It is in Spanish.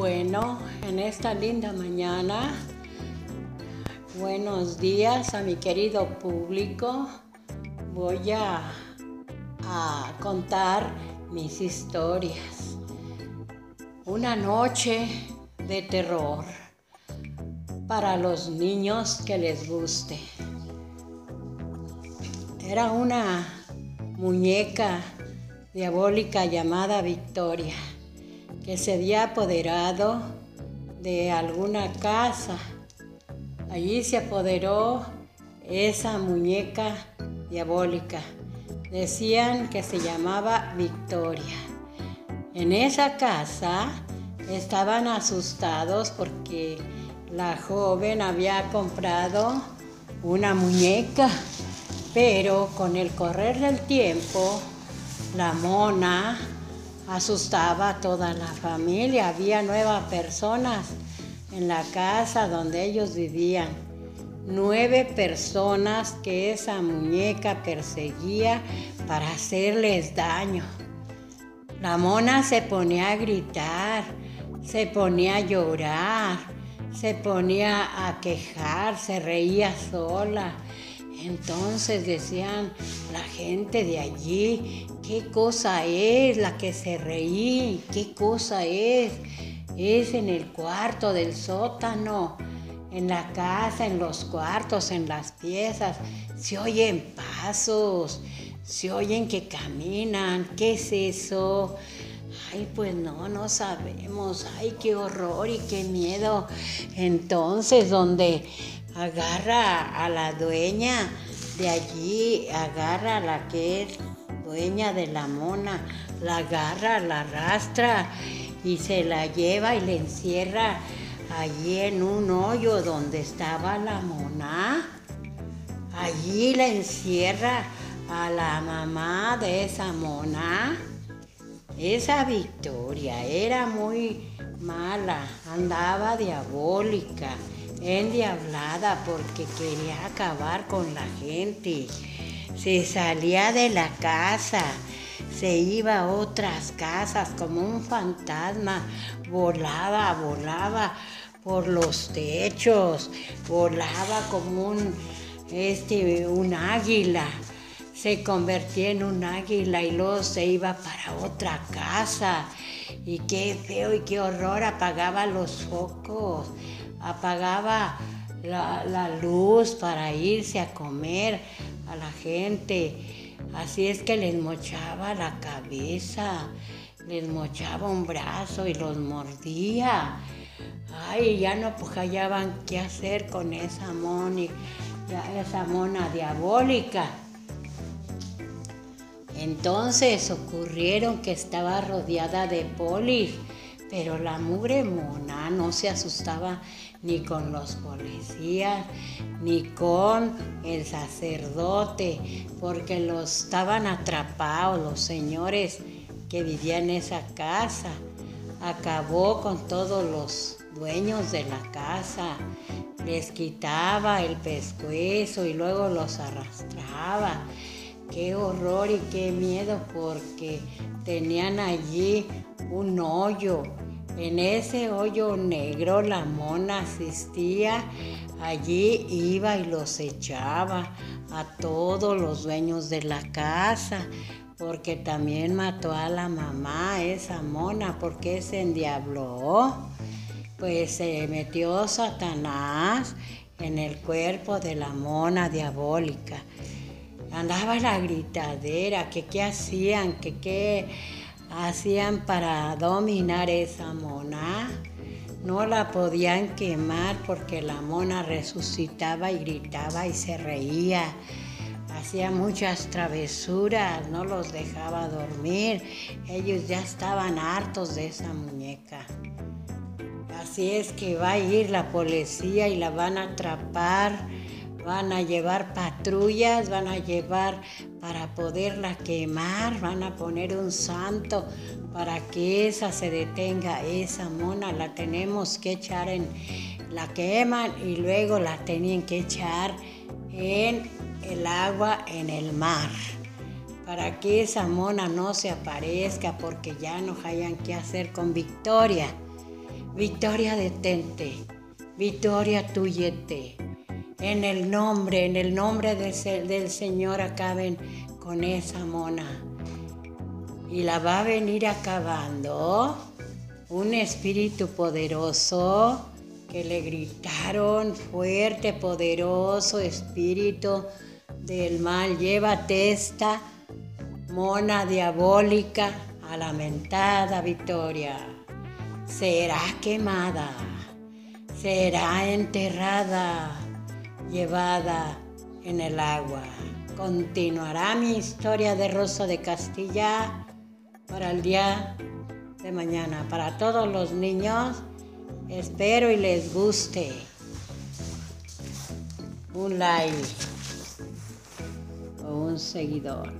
Bueno, en esta linda mañana, buenos días a mi querido público. Voy a, contar mis historias. Una noche de terror para los niños que les guste. Era una muñeca diabólica llamada Victoria que se había apoderado de alguna casa. Allí se apoderó esa muñeca diabólica. Decían que se llamaba Victoria. En esa casa estaban asustados porque la joven había comprado una muñeca, pero con el correr del tiempo, la mona asustaba a toda la familia. Había nuevas personas en la casa donde ellos vivían. Nueve personas que esa muñeca perseguía para hacerles daño. La mona se ponía a gritar, se ponía a llorar, se ponía a quejar, se reía sola entonces decían la gente de allí, ¿qué cosa es la que se reí? ¿Qué cosa es? Es en el cuarto del sótano, en la casa, en los cuartos, en las piezas. Se oyen pasos, se oyen que caminan. ¿Qué es eso? Ay, pues no, no sabemos. Ay, qué horror y qué miedo. Entonces, donde agarra a la dueña de allí, agarra a la que es dueña de la mona, la agarra, la arrastra y se la lleva y le encierra allí en un hoyo donde estaba la mona. Allí la encierra a la mamá de esa mona. Esa Victoria era muy mala, andaba diabólica endiablada porque quería acabar con la gente. Se salía de la casa, se iba a otras casas como un fantasma, volaba, volaba por los techos, volaba como un, este, un águila. Se convertía en un águila y luego se iba para otra casa. Y qué feo y qué horror, apagaba los focos apagaba la, luz para irse a comer a la gente. Así es que les mochaba la cabeza, les mochaba un brazo y los mordía. Ay, ya no pues qué hacer con esa mona, esa mona diabólica. Entonces ocurrieron que estaba rodeada de polis pero la mugre mona no se asustaba ni con los policías, ni con el sacerdote, porque los estaban atrapados los señores que vivían en esa casa. Acabó con todos los dueños de la casa, les quitaba el pescuezo y luego los arrastraba. Qué horror y qué miedo porque tenían allí un hoyo. En ese hoyo negro la mona asistía, allí iba y los echaba a todos los dueños de la casa, porque también mató a la mamá, esa mona, porque se endiabló. Pues se metió Satanás en el cuerpo de la mona diabólica. Andaba la gritadera, que qué hacían, que qué hacían para dominar esa mona. No la podían quemar porque la mona resucitaba y gritaba y se reía. Hacía muchas travesuras, no los dejaba dormir. Ellos ya estaban hartos de esa muñeca. Así es que va a ir la policía y la van a atrapar van a llevar patrullas, van a llevar para poderla quemar, van a poner un santo para que esa se detenga, esa mona la tenemos que echar en, la queman y luego la tienen que echar en el agua en el mar para que esa mona no se aparezca porque ya no hayan qué hacer con Victoria. Victoria detente, Victoria tuyete. En el nombre, en el nombre del, Señor acaben con esa mona. Y la va a venir acabando un espíritu poderoso que le gritaron fuerte, poderoso espíritu del mal, llévate esta mona diabólica a lamentada victoria. Será quemada, será enterrada, llevada en el agua. Continuará mi historia de Rosa de Castilla para el día de mañana. Para todos los niños, espero y les guste. Un like o un seguidor.